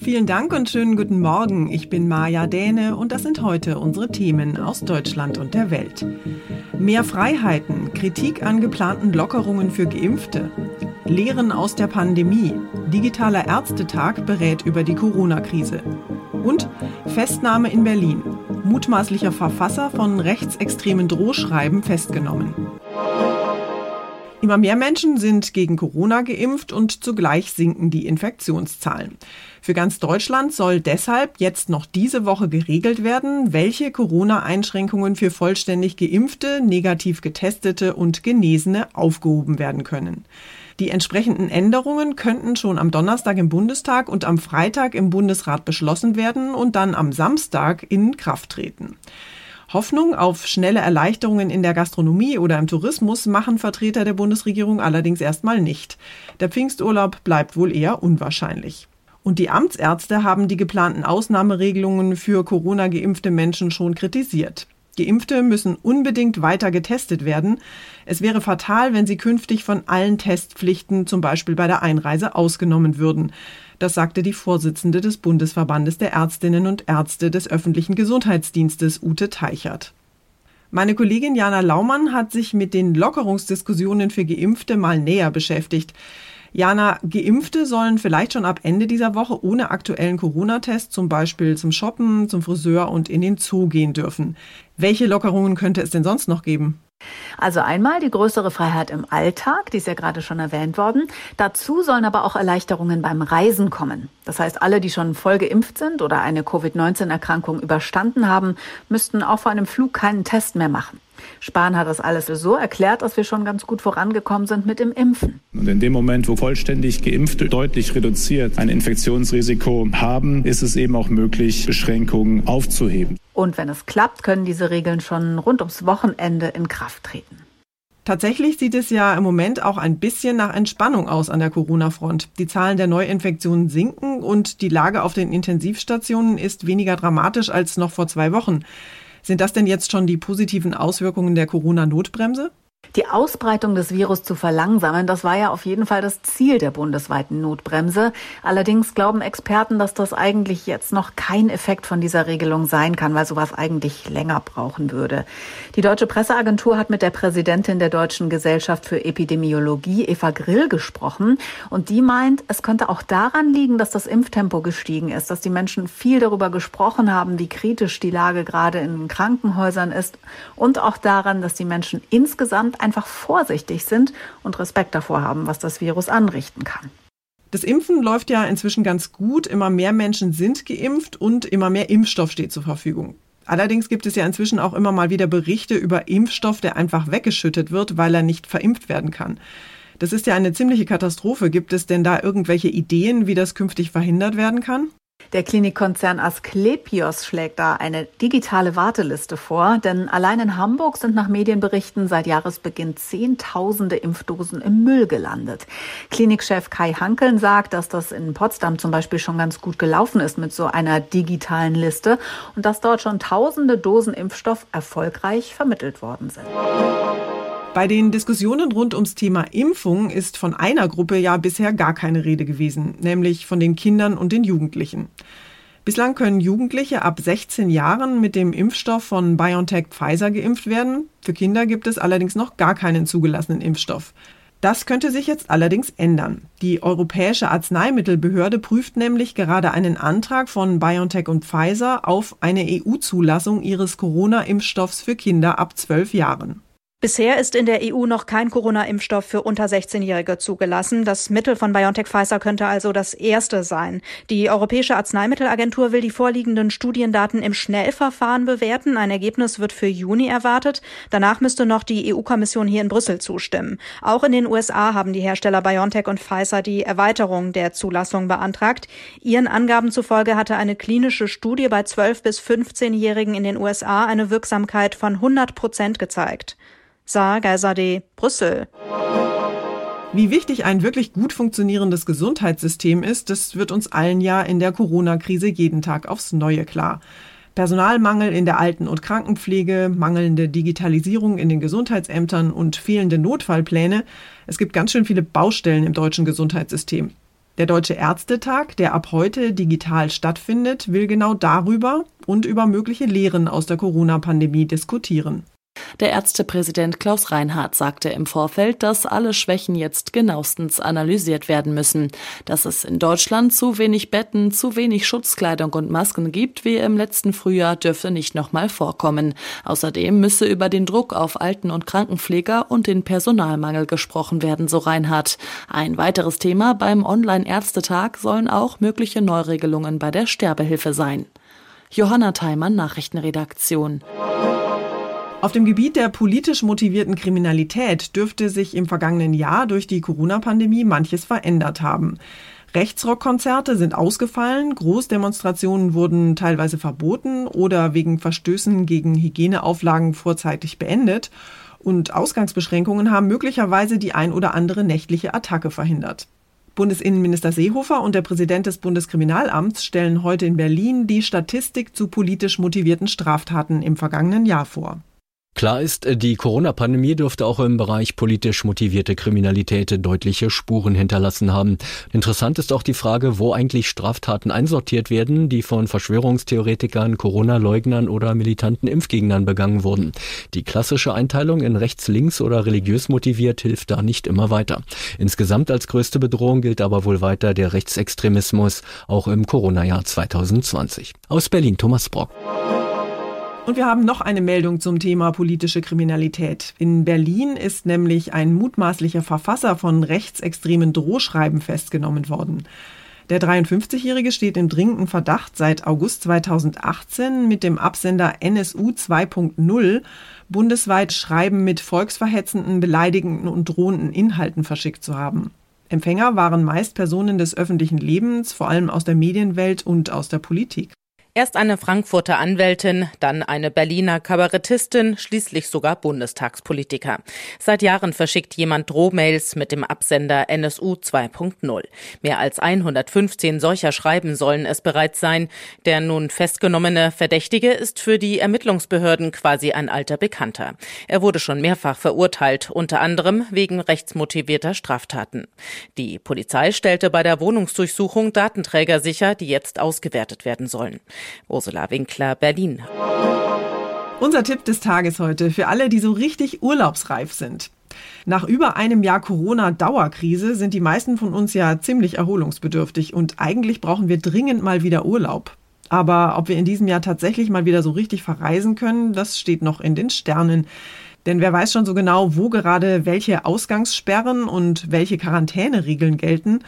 Vielen Dank und schönen guten Morgen. Ich bin Maja Däne und das sind heute unsere Themen aus Deutschland und der Welt. Mehr Freiheiten, Kritik an geplanten Lockerungen für Geimpfte, Lehren aus der Pandemie, digitaler Ärztetag berät über die Corona-Krise und Festnahme in Berlin, mutmaßlicher Verfasser von rechtsextremen Drohschreiben festgenommen. Immer mehr Menschen sind gegen Corona geimpft und zugleich sinken die Infektionszahlen. Für ganz Deutschland soll deshalb jetzt noch diese Woche geregelt werden, welche Corona-Einschränkungen für vollständig geimpfte, negativ getestete und Genesene aufgehoben werden können. Die entsprechenden Änderungen könnten schon am Donnerstag im Bundestag und am Freitag im Bundesrat beschlossen werden und dann am Samstag in Kraft treten. Hoffnung auf schnelle Erleichterungen in der Gastronomie oder im Tourismus machen Vertreter der Bundesregierung allerdings erstmal nicht. Der Pfingsturlaub bleibt wohl eher unwahrscheinlich. Und die Amtsärzte haben die geplanten Ausnahmeregelungen für Corona geimpfte Menschen schon kritisiert. Geimpfte müssen unbedingt weiter getestet werden. Es wäre fatal, wenn sie künftig von allen Testpflichten, zum Beispiel bei der Einreise, ausgenommen würden. Das sagte die Vorsitzende des Bundesverbandes der Ärztinnen und Ärzte des öffentlichen Gesundheitsdienstes, Ute Teichert. Meine Kollegin Jana Laumann hat sich mit den Lockerungsdiskussionen für Geimpfte mal näher beschäftigt. Jana, Geimpfte sollen vielleicht schon ab Ende dieser Woche ohne aktuellen Corona-Test zum Beispiel zum Shoppen, zum Friseur und in den Zoo gehen dürfen. Welche Lockerungen könnte es denn sonst noch geben? Also einmal die größere Freiheit im Alltag, die ist ja gerade schon erwähnt worden. Dazu sollen aber auch Erleichterungen beim Reisen kommen. Das heißt, alle, die schon voll geimpft sind oder eine Covid-19-Erkrankung überstanden haben, müssten auch vor einem Flug keinen Test mehr machen. Spahn hat das alles so erklärt, dass wir schon ganz gut vorangekommen sind mit dem Impfen. Und in dem Moment, wo vollständig Geimpfte deutlich reduziert ein Infektionsrisiko haben, ist es eben auch möglich, Beschränkungen aufzuheben. Und wenn es klappt, können diese Regeln schon rund ums Wochenende in Kraft treten. Tatsächlich sieht es ja im Moment auch ein bisschen nach Entspannung aus an der Corona-Front. Die Zahlen der Neuinfektionen sinken und die Lage auf den Intensivstationen ist weniger dramatisch als noch vor zwei Wochen. Sind das denn jetzt schon die positiven Auswirkungen der Corona-Notbremse? Die Ausbreitung des Virus zu verlangsamen, das war ja auf jeden Fall das Ziel der bundesweiten Notbremse. Allerdings glauben Experten, dass das eigentlich jetzt noch kein Effekt von dieser Regelung sein kann, weil sowas eigentlich länger brauchen würde. Die Deutsche Presseagentur hat mit der Präsidentin der Deutschen Gesellschaft für Epidemiologie, Eva Grill, gesprochen. Und die meint, es könnte auch daran liegen, dass das Impftempo gestiegen ist, dass die Menschen viel darüber gesprochen haben, wie kritisch die Lage gerade in Krankenhäusern ist und auch daran, dass die Menschen insgesamt einfach vorsichtig sind und Respekt davor haben, was das Virus anrichten kann. Das Impfen läuft ja inzwischen ganz gut. Immer mehr Menschen sind geimpft und immer mehr Impfstoff steht zur Verfügung. Allerdings gibt es ja inzwischen auch immer mal wieder Berichte über Impfstoff, der einfach weggeschüttet wird, weil er nicht verimpft werden kann. Das ist ja eine ziemliche Katastrophe. Gibt es denn da irgendwelche Ideen, wie das künftig verhindert werden kann? Der Klinikkonzern Asklepios schlägt da eine digitale Warteliste vor, denn allein in Hamburg sind nach Medienberichten seit Jahresbeginn Zehntausende Impfdosen im Müll gelandet. Klinikchef Kai Hankeln sagt, dass das in Potsdam zum Beispiel schon ganz gut gelaufen ist mit so einer digitalen Liste und dass dort schon tausende Dosen Impfstoff erfolgreich vermittelt worden sind. Bei den Diskussionen rund ums Thema Impfung ist von einer Gruppe ja bisher gar keine Rede gewesen, nämlich von den Kindern und den Jugendlichen. Bislang können Jugendliche ab 16 Jahren mit dem Impfstoff von BioNTech Pfizer geimpft werden. Für Kinder gibt es allerdings noch gar keinen zugelassenen Impfstoff. Das könnte sich jetzt allerdings ändern. Die Europäische Arzneimittelbehörde prüft nämlich gerade einen Antrag von BioNTech und Pfizer auf eine EU-Zulassung ihres Corona-Impfstoffs für Kinder ab 12 Jahren. Bisher ist in der EU noch kein Corona-Impfstoff für unter 16-Jährige zugelassen. Das Mittel von BioNTech Pfizer könnte also das erste sein. Die Europäische Arzneimittelagentur will die vorliegenden Studiendaten im Schnellverfahren bewerten. Ein Ergebnis wird für Juni erwartet. Danach müsste noch die EU-Kommission hier in Brüssel zustimmen. Auch in den USA haben die Hersteller BioNTech und Pfizer die Erweiterung der Zulassung beantragt. Ihren Angaben zufolge hatte eine klinische Studie bei 12 bis 15-Jährigen in den USA eine Wirksamkeit von 100 Prozent gezeigt. Saar Geiserde, Brüssel. Wie wichtig ein wirklich gut funktionierendes Gesundheitssystem ist, das wird uns allen ja in der Corona-Krise jeden Tag aufs Neue klar. Personalmangel in der Alten- und Krankenpflege, mangelnde Digitalisierung in den Gesundheitsämtern und fehlende Notfallpläne. Es gibt ganz schön viele Baustellen im deutschen Gesundheitssystem. Der Deutsche Ärztetag, der ab heute digital stattfindet, will genau darüber und über mögliche Lehren aus der Corona-Pandemie diskutieren. Der Ärztepräsident Klaus Reinhardt sagte im Vorfeld, dass alle Schwächen jetzt genauestens analysiert werden müssen. Dass es in Deutschland zu wenig Betten, zu wenig Schutzkleidung und Masken gibt, wie im letzten Frühjahr, dürfe nicht nochmal vorkommen. Außerdem müsse über den Druck auf Alten- und Krankenpfleger und den Personalmangel gesprochen werden, so Reinhardt. Ein weiteres Thema beim Online-Ärztetag sollen auch mögliche Neuregelungen bei der Sterbehilfe sein. Johanna Theimann, Nachrichtenredaktion. Auf dem Gebiet der politisch motivierten Kriminalität dürfte sich im vergangenen Jahr durch die Corona-Pandemie manches verändert haben. Rechtsrockkonzerte sind ausgefallen, Großdemonstrationen wurden teilweise verboten oder wegen Verstößen gegen Hygieneauflagen vorzeitig beendet und Ausgangsbeschränkungen haben möglicherweise die ein oder andere nächtliche Attacke verhindert. Bundesinnenminister Seehofer und der Präsident des Bundeskriminalamts stellen heute in Berlin die Statistik zu politisch motivierten Straftaten im vergangenen Jahr vor. Klar ist, äh, die Corona-Pandemie dürfte auch im Bereich politisch motivierte Kriminalität deutliche Spuren hinterlassen haben. Interessant ist auch die Frage, wo eigentlich Straftaten einsortiert werden, die von Verschwörungstheoretikern, Corona-Leugnern oder militanten Impfgegnern begangen wurden. Die klassische Einteilung in rechts-links oder religiös motiviert hilft da nicht immer weiter. Insgesamt als größte Bedrohung gilt aber wohl weiter der Rechtsextremismus, auch im Corona-Jahr 2020. Aus Berlin Thomas Brock. Und wir haben noch eine Meldung zum Thema politische Kriminalität. In Berlin ist nämlich ein mutmaßlicher Verfasser von rechtsextremen Drohschreiben festgenommen worden. Der 53-Jährige steht im dringenden Verdacht, seit August 2018 mit dem Absender NSU 2.0 bundesweit Schreiben mit volksverhetzenden, beleidigenden und drohenden Inhalten verschickt zu haben. Empfänger waren meist Personen des öffentlichen Lebens, vor allem aus der Medienwelt und aus der Politik. Erst eine Frankfurter Anwältin, dann eine Berliner Kabarettistin, schließlich sogar Bundestagspolitiker. Seit Jahren verschickt jemand Drohmails mit dem Absender NSU 2.0. Mehr als 115 solcher Schreiben sollen es bereits sein. Der nun festgenommene Verdächtige ist für die Ermittlungsbehörden quasi ein alter Bekannter. Er wurde schon mehrfach verurteilt, unter anderem wegen rechtsmotivierter Straftaten. Die Polizei stellte bei der Wohnungsdurchsuchung Datenträger sicher, die jetzt ausgewertet werden sollen. Ursula Winkler, Berlin. Unser Tipp des Tages heute für alle, die so richtig urlaubsreif sind. Nach über einem Jahr Corona-Dauerkrise sind die meisten von uns ja ziemlich erholungsbedürftig und eigentlich brauchen wir dringend mal wieder Urlaub. Aber ob wir in diesem Jahr tatsächlich mal wieder so richtig verreisen können, das steht noch in den Sternen. Denn wer weiß schon so genau, wo gerade welche Ausgangssperren und welche Quarantäneregeln gelten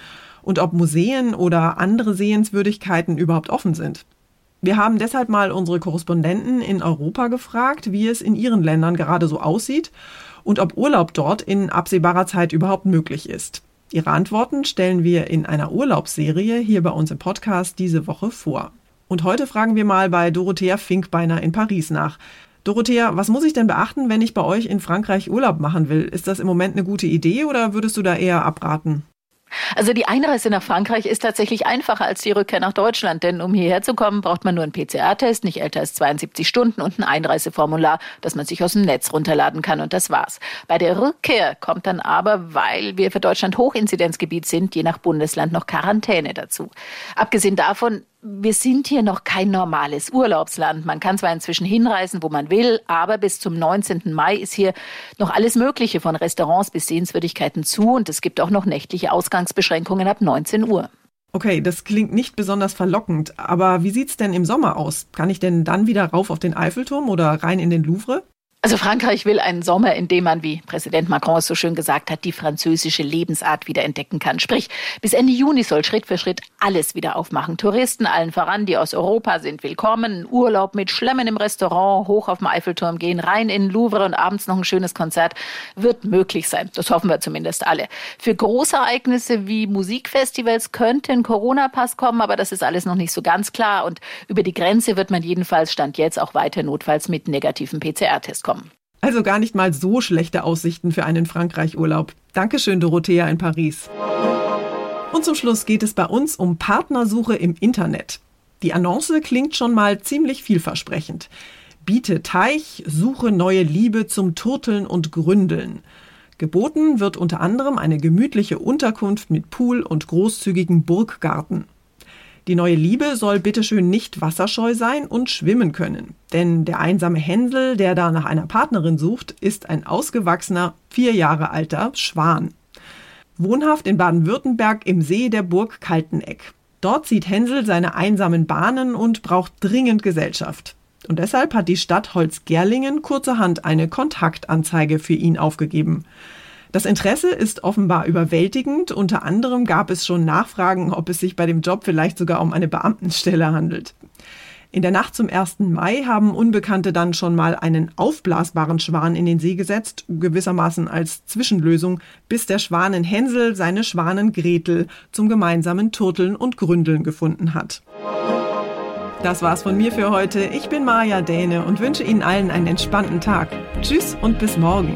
und ob Museen oder andere Sehenswürdigkeiten überhaupt offen sind. Wir haben deshalb mal unsere Korrespondenten in Europa gefragt, wie es in ihren Ländern gerade so aussieht und ob Urlaub dort in absehbarer Zeit überhaupt möglich ist. Ihre Antworten stellen wir in einer Urlaubsserie hier bei uns im Podcast diese Woche vor. Und heute fragen wir mal bei Dorothea Finkbeiner in Paris nach. Dorothea, was muss ich denn beachten, wenn ich bei euch in Frankreich Urlaub machen will? Ist das im Moment eine gute Idee oder würdest du da eher abraten? Also die Einreise nach Frankreich ist tatsächlich einfacher als die Rückkehr nach Deutschland, denn um hierher zu kommen, braucht man nur einen PCR-Test, nicht älter als 72 Stunden und ein Einreiseformular, das man sich aus dem Netz runterladen kann und das war's. Bei der Rückkehr kommt dann aber, weil wir für Deutschland Hochinzidenzgebiet sind, je nach Bundesland noch Quarantäne dazu. Abgesehen davon wir sind hier noch kein normales Urlaubsland. Man kann zwar inzwischen hinreisen, wo man will, aber bis zum 19. Mai ist hier noch alles Mögliche von Restaurants bis Sehenswürdigkeiten zu und es gibt auch noch nächtliche Ausgangsbeschränkungen ab 19 Uhr. Okay, das klingt nicht besonders verlockend, aber wie sieht's denn im Sommer aus? Kann ich denn dann wieder rauf auf den Eiffelturm oder rein in den Louvre? Also Frankreich will einen Sommer, in dem man, wie Präsident Macron es so schön gesagt hat, die französische Lebensart wieder entdecken kann. Sprich, bis Ende Juni soll Schritt für Schritt alles wieder aufmachen. Touristen allen voran, die aus Europa sind willkommen. Urlaub mit Schlemmen im Restaurant, hoch auf dem Eiffelturm gehen, rein in den Louvre und abends noch ein schönes Konzert wird möglich sein. Das hoffen wir zumindest alle. Für Großereignisse wie Musikfestivals könnte ein Corona-Pass kommen, aber das ist alles noch nicht so ganz klar. Und über die Grenze wird man jedenfalls Stand jetzt auch weiter notfalls mit negativen PCR-Test kommen kommen. Also gar nicht mal so schlechte Aussichten für einen Frankreich-Urlaub. Dankeschön, Dorothea in Paris. Und zum Schluss geht es bei uns um Partnersuche im Internet. Die Annonce klingt schon mal ziemlich vielversprechend. Biete Teich, suche neue Liebe zum Turteln und Gründeln. Geboten wird unter anderem eine gemütliche Unterkunft mit Pool und großzügigen Burggarten. Die neue Liebe soll bitteschön nicht wasserscheu sein und schwimmen können. Denn der einsame Hänsel, der da nach einer Partnerin sucht, ist ein ausgewachsener, vier Jahre alter Schwan. Wohnhaft in Baden-Württemberg im See der Burg Kalteneck. Dort zieht Hänsel seine einsamen Bahnen und braucht dringend Gesellschaft. Und deshalb hat die Stadt Holzgerlingen kurzerhand eine Kontaktanzeige für ihn aufgegeben. Das Interesse ist offenbar überwältigend. Unter anderem gab es schon Nachfragen, ob es sich bei dem Job vielleicht sogar um eine Beamtenstelle handelt. In der Nacht zum 1. Mai haben Unbekannte dann schon mal einen aufblasbaren Schwan in den See gesetzt, gewissermaßen als Zwischenlösung, bis der Schwanen Hänsel seine Schwanen Gretel zum gemeinsamen Turteln und Gründeln gefunden hat. Das war's von mir für heute. Ich bin Maja Däne und wünsche Ihnen allen einen entspannten Tag. Tschüss und bis morgen.